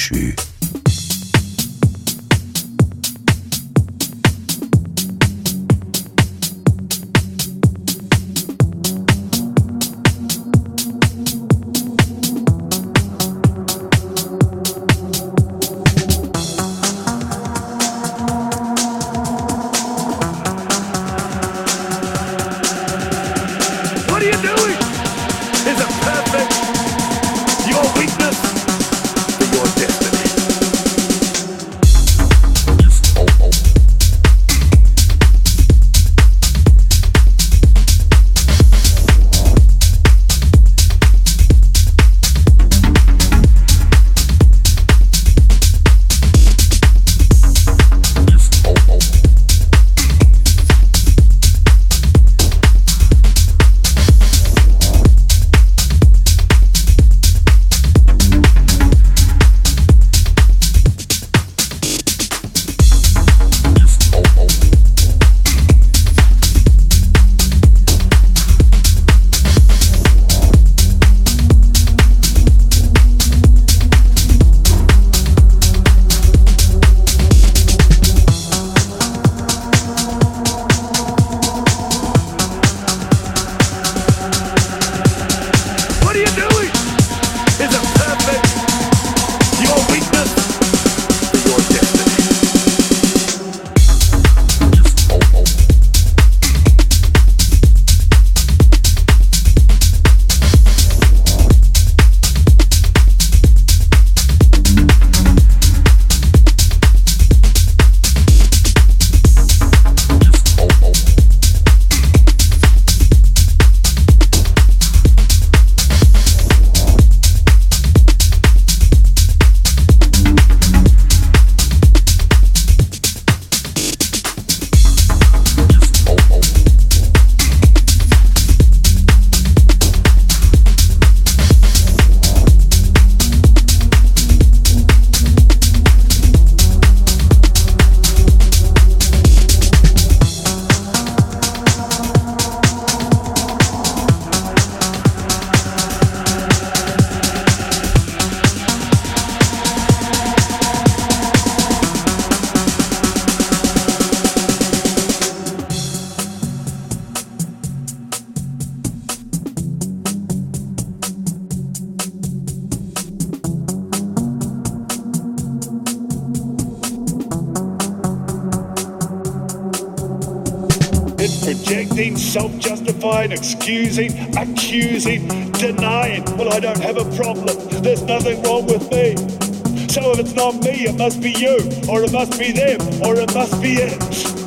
ange excusing, accusing, denying. Well, I don't have a problem. There's nothing wrong with me. So if it's not me, it must be you, or it must be them, or it must be it.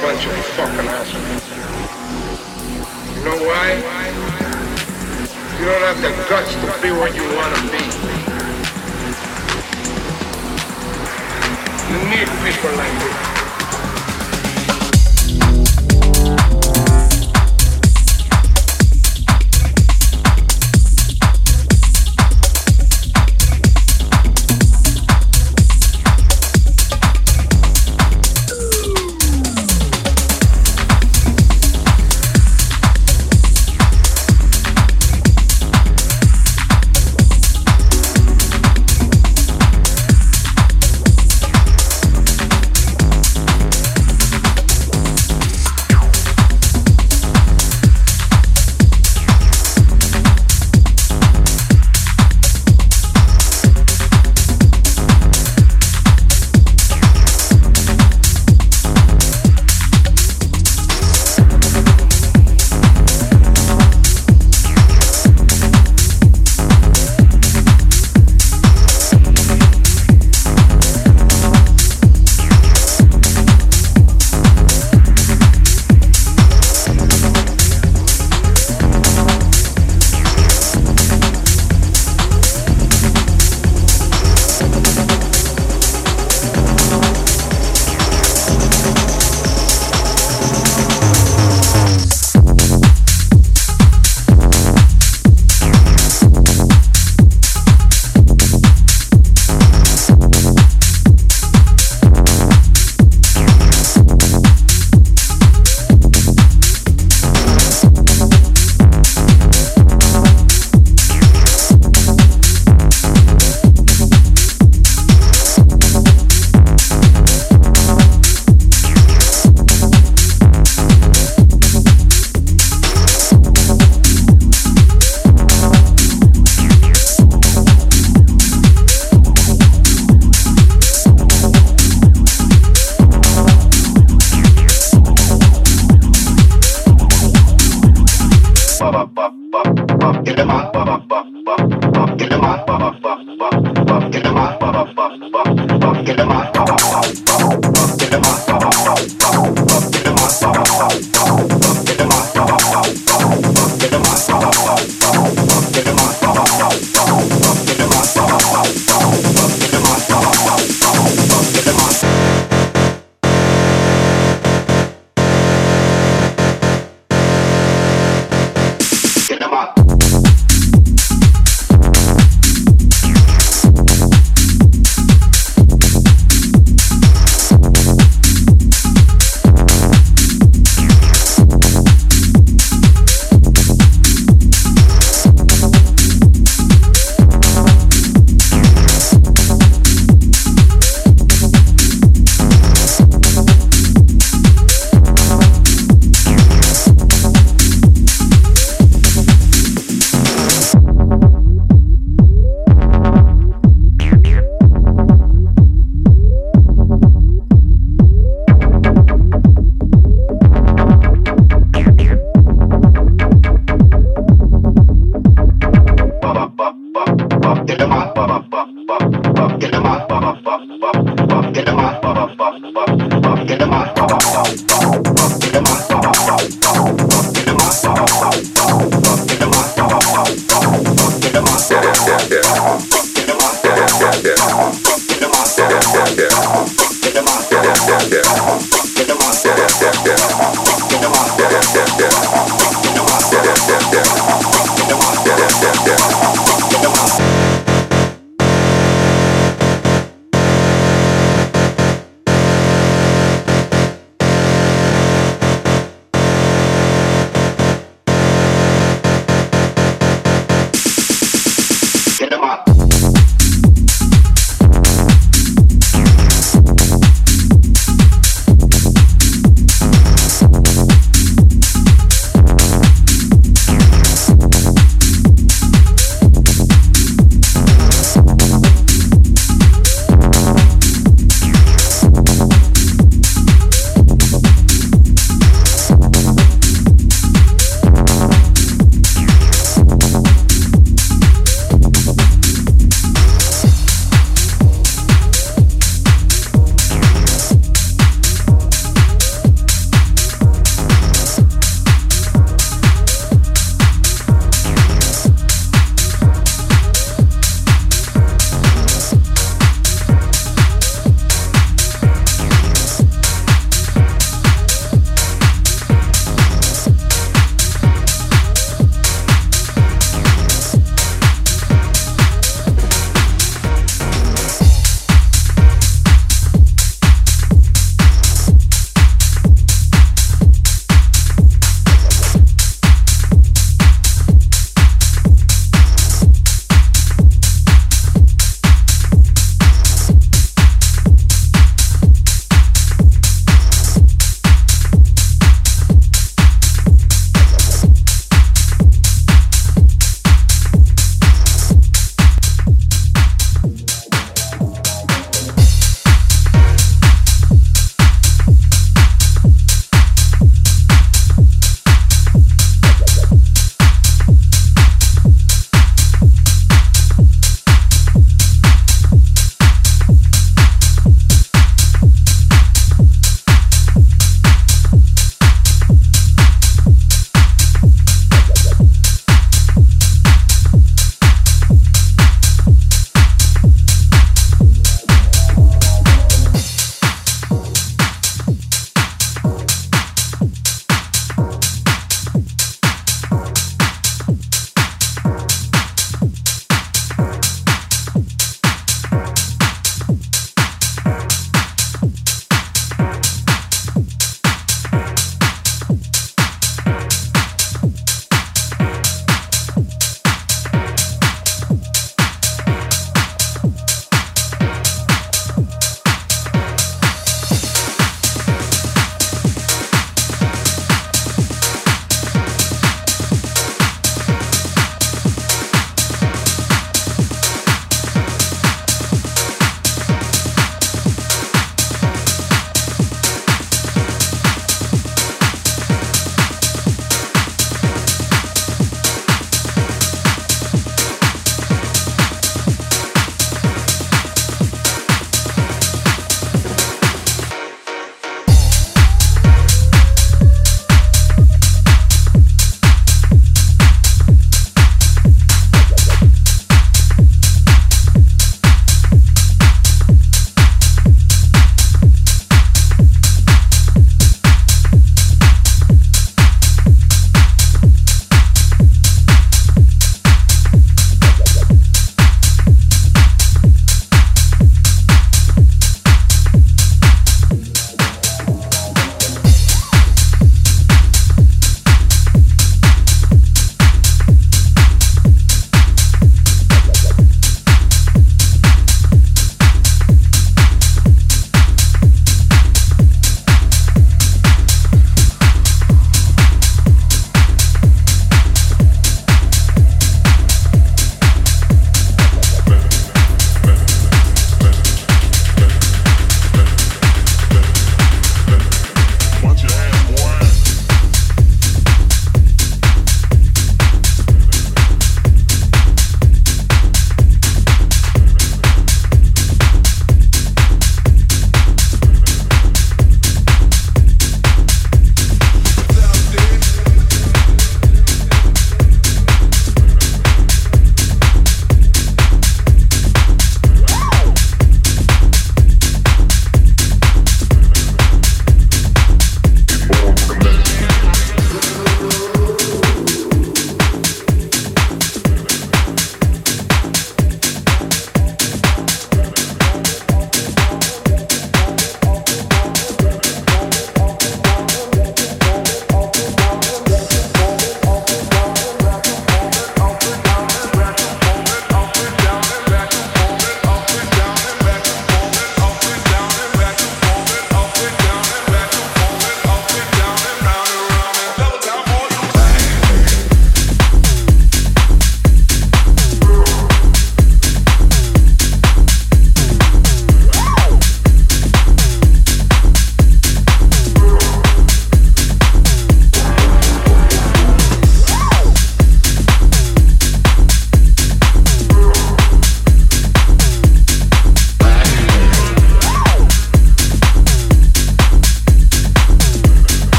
Bunch of fucking assholes. You know why? You don't have the guts to be what you want to be. You need people like this.